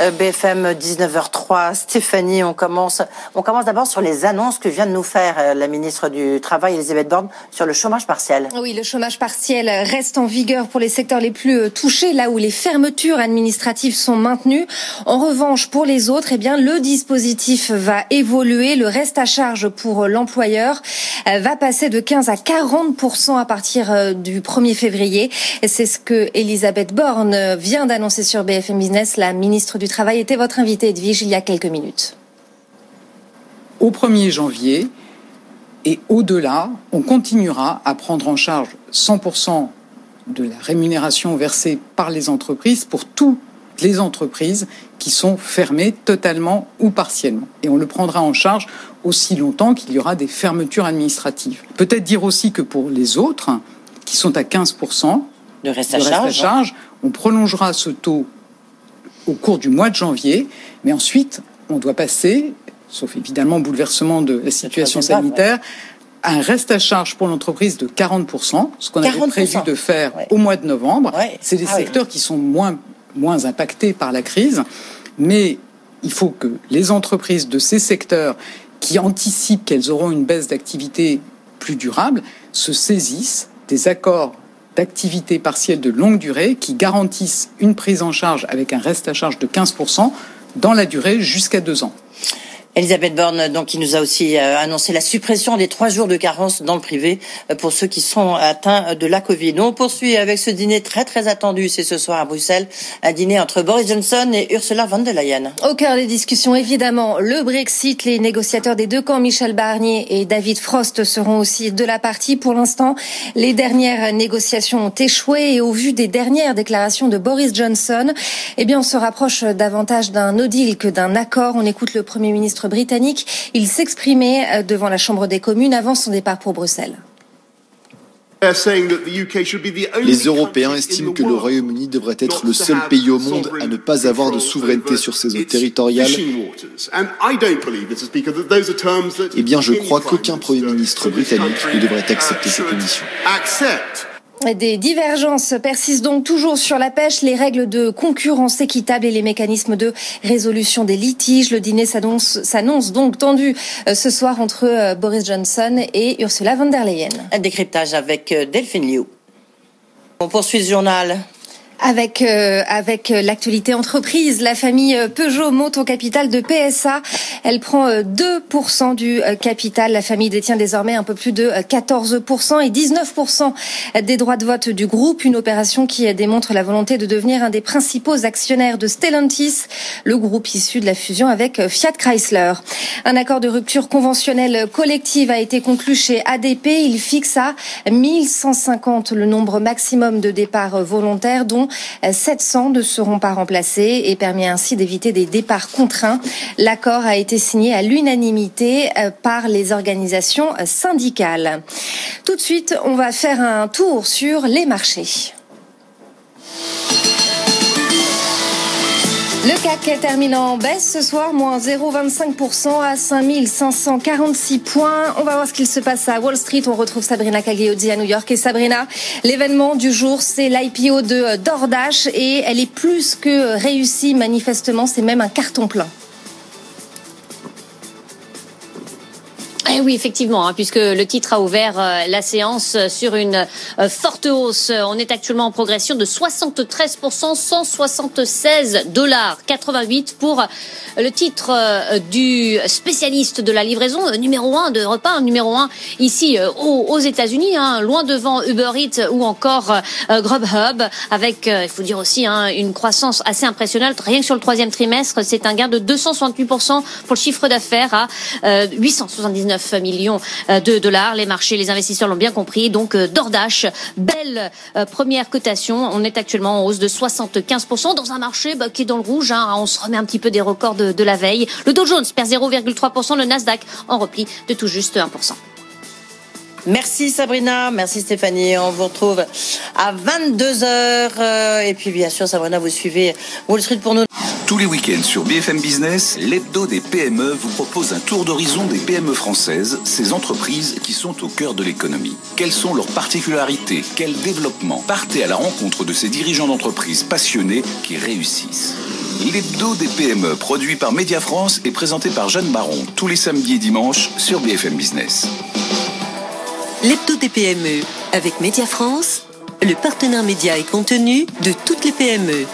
Euh, BFM 19h03. Stéphanie, on commence, on commence d'abord sur les annonces que vient de nous faire euh, la ministre du Travail, Elisabeth Borne, sur le chômage partiel. Oui, le chômage partiel reste en vigueur pour les secteurs les plus euh, touchés, là où les fermetures administratives sont maintenues. En revanche, pour les autres, eh bien, le dispositif va évoluer. Le reste à charge pour l'employeur va passer de 15 à 40 à partir du 1er février. C'est ce que Elisabeth Borne vient d'annoncer sur BFM Business, la ministre du Travail était votre invité, Edwige, il y a quelques minutes. Au 1er janvier et au-delà, on continuera à prendre en charge 100% de la rémunération versée par les entreprises pour toutes les entreprises qui sont fermées totalement ou partiellement. Et on le prendra en charge aussi longtemps qu'il y aura des fermetures administratives. Peut-être dire aussi que pour les autres, qui sont à 15% de reste à, charge, charge, on prolongera ce taux au cours du mois de janvier. Mais ensuite, on doit passer, sauf évidemment bouleversement de la situation sanitaire, à un reste à charge pour l'entreprise de 40%, ce qu'on avait prévu de faire au mois de novembre. C'est des ah secteurs qui sont moins, moins impactés par la crise, mais il faut que les entreprises de ces secteurs qui anticipent qu'elles auront une baisse d'activité plus durable se saisissent des accords d'activités partielles de longue durée qui garantissent une prise en charge avec un reste à charge de 15% dans la durée jusqu'à deux ans. Elisabeth Borne, donc, qui nous a aussi euh, annoncé la suppression des trois jours de carence dans le privé euh, pour ceux qui sont atteints de la Covid. On poursuit avec ce dîner très très attendu. C'est ce soir à Bruxelles, un dîner entre Boris Johnson et Ursula von der Leyen. Au cœur des discussions, évidemment, le Brexit. Les négociateurs des deux camps, Michel Barnier et David Frost, seront aussi de la partie. Pour l'instant, les dernières négociations ont échoué et au vu des dernières déclarations de Boris Johnson, eh bien, on se rapproche davantage d'un no deal que d'un accord. On écoute le Premier ministre britannique. Il s'exprimait euh, devant la Chambre des communes avant son départ pour Bruxelles. Les Européens estiment que le Royaume-Uni devrait être le seul pays au monde à ne pas avoir de souveraineté sur ses eaux territoriales. Eh bien, je crois qu'aucun Premier ministre britannique ne devrait accepter ces conditions. Des divergences persistent donc toujours sur la pêche, les règles de concurrence équitable et les mécanismes de résolution des litiges. Le dîner s'annonce donc tendu euh, ce soir entre euh, Boris Johnson et Ursula von der Leyen. Un décryptage avec euh, Delphine Liu. On poursuit ce journal avec euh, avec euh, l'actualité entreprise, la famille euh, Peugeot monte au capital de PSA. Elle prend 2% du capital. La famille détient désormais un peu plus de 14% et 19% des droits de vote du groupe. Une opération qui démontre la volonté de devenir un des principaux actionnaires de Stellantis, le groupe issu de la fusion avec Fiat Chrysler. Un accord de rupture conventionnelle collective a été conclu chez ADP. Il fixe à 1150 le nombre maximum de départs volontaires, dont 700 ne seront pas remplacés et permet ainsi d'éviter des départs contraints. L'accord a été signé à l'unanimité euh, par les organisations syndicales. Tout de suite, on va faire un tour sur les marchés. Le CAC termine en baisse ce soir, moins 0,25% à 5546 points. On va voir ce qu'il se passe à Wall Street. On retrouve Sabrina Cagliozzi à New York. Et Sabrina, l'événement du jour, c'est l'IPO de DoorDash et elle est plus que réussie manifestement. C'est même un carton plein. Eh oui, effectivement, hein, puisque le titre a ouvert euh, la séance sur une euh, forte hausse. On est actuellement en progression de 73%, 176 dollars 88 pour le titre euh, du spécialiste de la livraison numéro un de repas, numéro un ici aux, États-Unis, hein, loin devant Uber Eats ou encore Grubhub, avec, il faut dire aussi, hein, une croissance assez impressionnante. Rien que sur le troisième trimestre, c'est un gain de 268% pour le chiffre d'affaires à 879 millions euh, de dollars. Les marchés, les investisseurs l'ont bien compris. Donc euh, Dordache, belle euh, première cotation. On est actuellement en hausse de 75% dans un marché bah, qui est dans le rouge. Hein. On se remet un petit peu des records de, de la veille. Le Dow Jones perd 0,3%, le Nasdaq en repli de tout juste 1%. Merci Sabrina, merci Stéphanie. On vous retrouve à 22h. Et puis bien sûr, Sabrina, vous suivez Wall Street pour nous. Tous les week-ends sur BFM Business, l'hebdo des PME vous propose un tour d'horizon des PME françaises, ces entreprises qui sont au cœur de l'économie. Quelles sont leurs particularités? Quel développement? Partez à la rencontre de ces dirigeants d'entreprises passionnés qui réussissent. L'hebdo des PME, produit par Média France et présenté par Jeanne Baron, tous les samedis et dimanches sur BFM Business. L'hebdo des PME, avec Média France, le partenaire média et contenu de toutes les PME.